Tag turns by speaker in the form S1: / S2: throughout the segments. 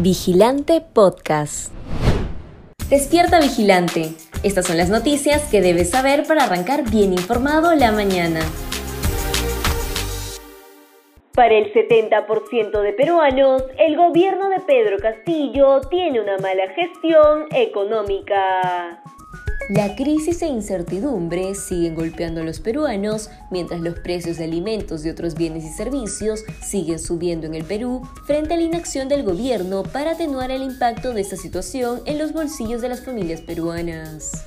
S1: Vigilante Podcast. Despierta Vigilante. Estas son las noticias que debes saber para arrancar bien informado la mañana.
S2: Para el 70% de peruanos, el gobierno de Pedro Castillo tiene una mala gestión económica.
S1: La crisis e incertidumbre siguen golpeando a los peruanos mientras los precios de alimentos y otros bienes y servicios siguen subiendo en el Perú frente a la inacción del gobierno para atenuar el impacto de esta situación en los bolsillos de las familias peruanas.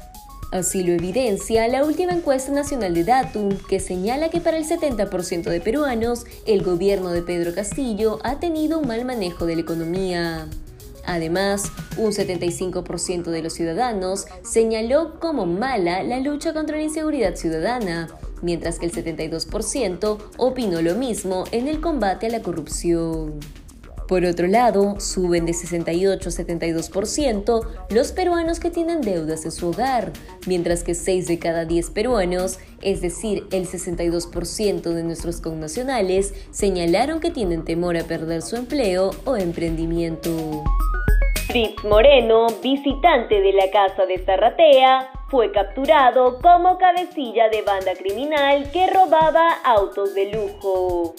S1: Así lo evidencia la última encuesta nacional de Datum, que señala que para el 70% de peruanos, el gobierno de Pedro Castillo ha tenido un mal manejo de la economía. Además, un 75% de los ciudadanos señaló como mala la lucha contra la inseguridad ciudadana, mientras que el 72% opinó lo mismo en el combate a la corrupción. Por otro lado, suben de 68 a 72% los peruanos que tienen deudas en su hogar, mientras que 6 de cada 10 peruanos, es decir, el 62% de nuestros connacionales, señalaron que tienen temor a perder su empleo o emprendimiento.
S2: Fritz Moreno, visitante de la casa de Zarratea, fue capturado como cabecilla de banda criminal que robaba autos de lujo.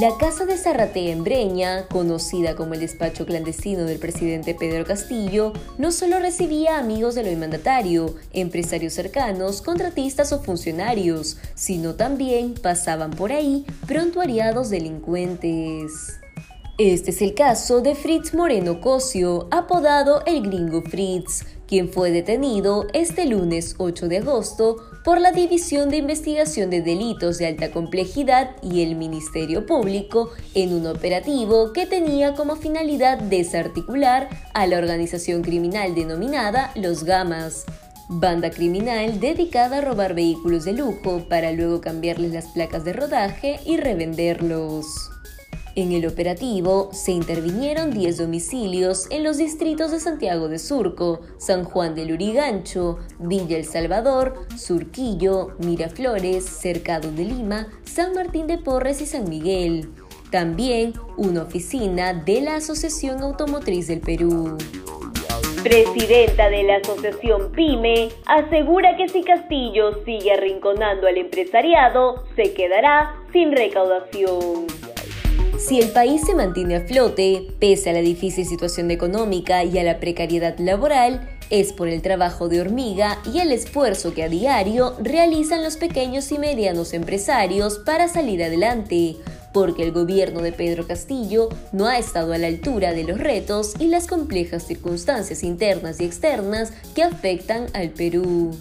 S1: La casa de Zarratea en Breña, conocida como el despacho clandestino del presidente Pedro Castillo, no solo recibía amigos del hoy mandatario, empresarios cercanos, contratistas o funcionarios, sino también pasaban por ahí prontuariados delincuentes. Este es el caso de Fritz Moreno Cosio, apodado el Gringo Fritz, quien fue detenido este lunes 8 de agosto por la División de Investigación de Delitos de Alta Complejidad y el Ministerio Público en un operativo que tenía como finalidad desarticular a la organización criminal denominada Los Gamas, banda criminal dedicada a robar vehículos de lujo para luego cambiarles las placas de rodaje y revenderlos. En el operativo se intervinieron 10 domicilios en los distritos de Santiago de Surco, San Juan del Urigancho, Villa El Salvador, Surquillo, Miraflores, Cercado de Lima, San Martín de Porres y San Miguel. También una oficina de la Asociación Automotriz del Perú.
S2: Presidenta de la Asociación PYME asegura que si Castillo sigue arrinconando al empresariado, se quedará sin recaudación.
S1: Si el país se mantiene a flote, pese a la difícil situación económica y a la precariedad laboral, es por el trabajo de hormiga y el esfuerzo que a diario realizan los pequeños y medianos empresarios para salir adelante, porque el gobierno de Pedro Castillo no ha estado a la altura de los retos y las complejas circunstancias internas y externas que afectan al Perú.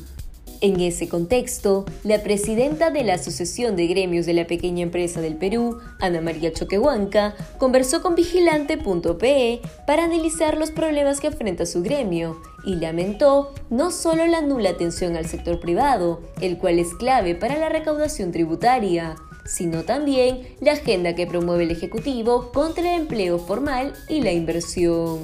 S1: En ese contexto, la presidenta de la Asociación de Gremios de la Pequeña Empresa del Perú, Ana María Choquehuanca, conversó con Vigilante.pe para analizar los problemas que enfrenta su gremio y lamentó no solo la nula atención al sector privado, el cual es clave para la recaudación tributaria, sino también la agenda que promueve el Ejecutivo contra el empleo formal y la inversión.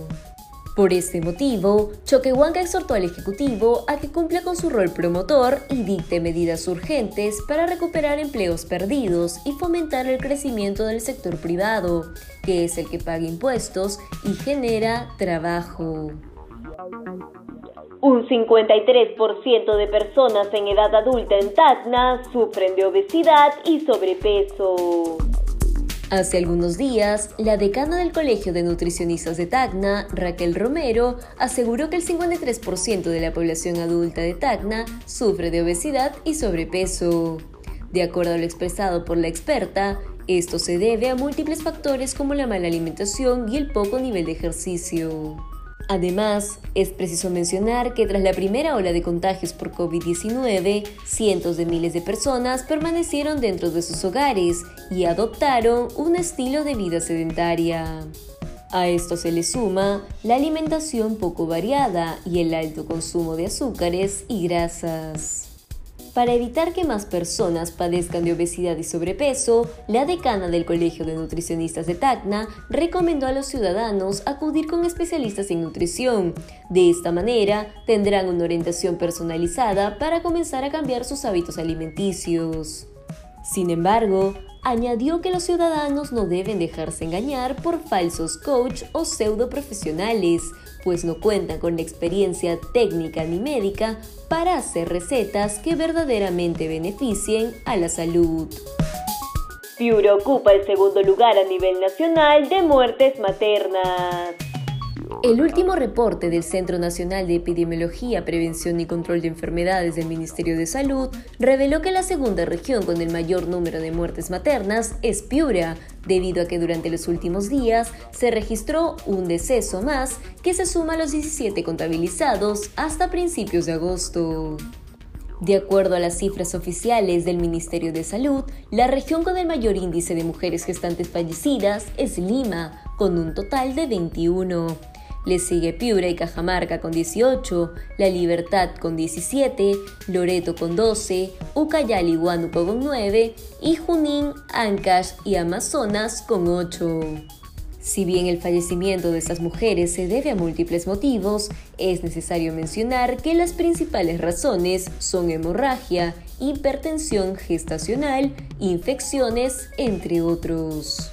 S1: Por este motivo, Choquehuanca exhortó al Ejecutivo a que cumpla con su rol promotor y dicte medidas urgentes para recuperar empleos perdidos y fomentar el crecimiento del sector privado, que es el que paga impuestos y genera trabajo.
S2: Un 53% de personas en edad adulta en Tacna sufren de obesidad y sobrepeso.
S1: Hace algunos días, la decana del Colegio de Nutricionistas de Tacna, Raquel Romero, aseguró que el 53% de la población adulta de Tacna sufre de obesidad y sobrepeso. De acuerdo a lo expresado por la experta, esto se debe a múltiples factores como la mala alimentación y el poco nivel de ejercicio. Además, es preciso mencionar que tras la primera ola de contagios por COVID-19, cientos de miles de personas permanecieron dentro de sus hogares y adoptaron un estilo de vida sedentaria. A esto se le suma la alimentación poco variada y el alto consumo de azúcares y grasas. Para evitar que más personas padezcan de obesidad y sobrepeso, la decana del Colegio de Nutricionistas de Tacna recomendó a los ciudadanos acudir con especialistas en nutrición. De esta manera, tendrán una orientación personalizada para comenzar a cambiar sus hábitos alimenticios. Sin embargo, añadió que los ciudadanos no deben dejarse engañar por falsos coach o pseudo profesionales, pues no cuentan con experiencia técnica ni médica para hacer recetas que verdaderamente beneficien a la salud.
S2: Piura ocupa el segundo lugar a nivel nacional de muertes maternas.
S1: El último reporte del Centro Nacional de Epidemiología, Prevención y Control de Enfermedades del Ministerio de Salud reveló que la segunda región con el mayor número de muertes maternas es Piura, debido a que durante los últimos días se registró un deceso más que se suma a los 17 contabilizados hasta principios de agosto. De acuerdo a las cifras oficiales del Ministerio de Salud, la región con el mayor índice de mujeres gestantes fallecidas es Lima, con un total de 21. Le sigue Piura y Cajamarca con 18, La Libertad con 17, Loreto con 12, Ucayali y Huánuco con 9 y Junín, Ancash y Amazonas con 8. Si bien el fallecimiento de estas mujeres se debe a múltiples motivos, es necesario mencionar que las principales razones son hemorragia, hipertensión gestacional, infecciones, entre otros.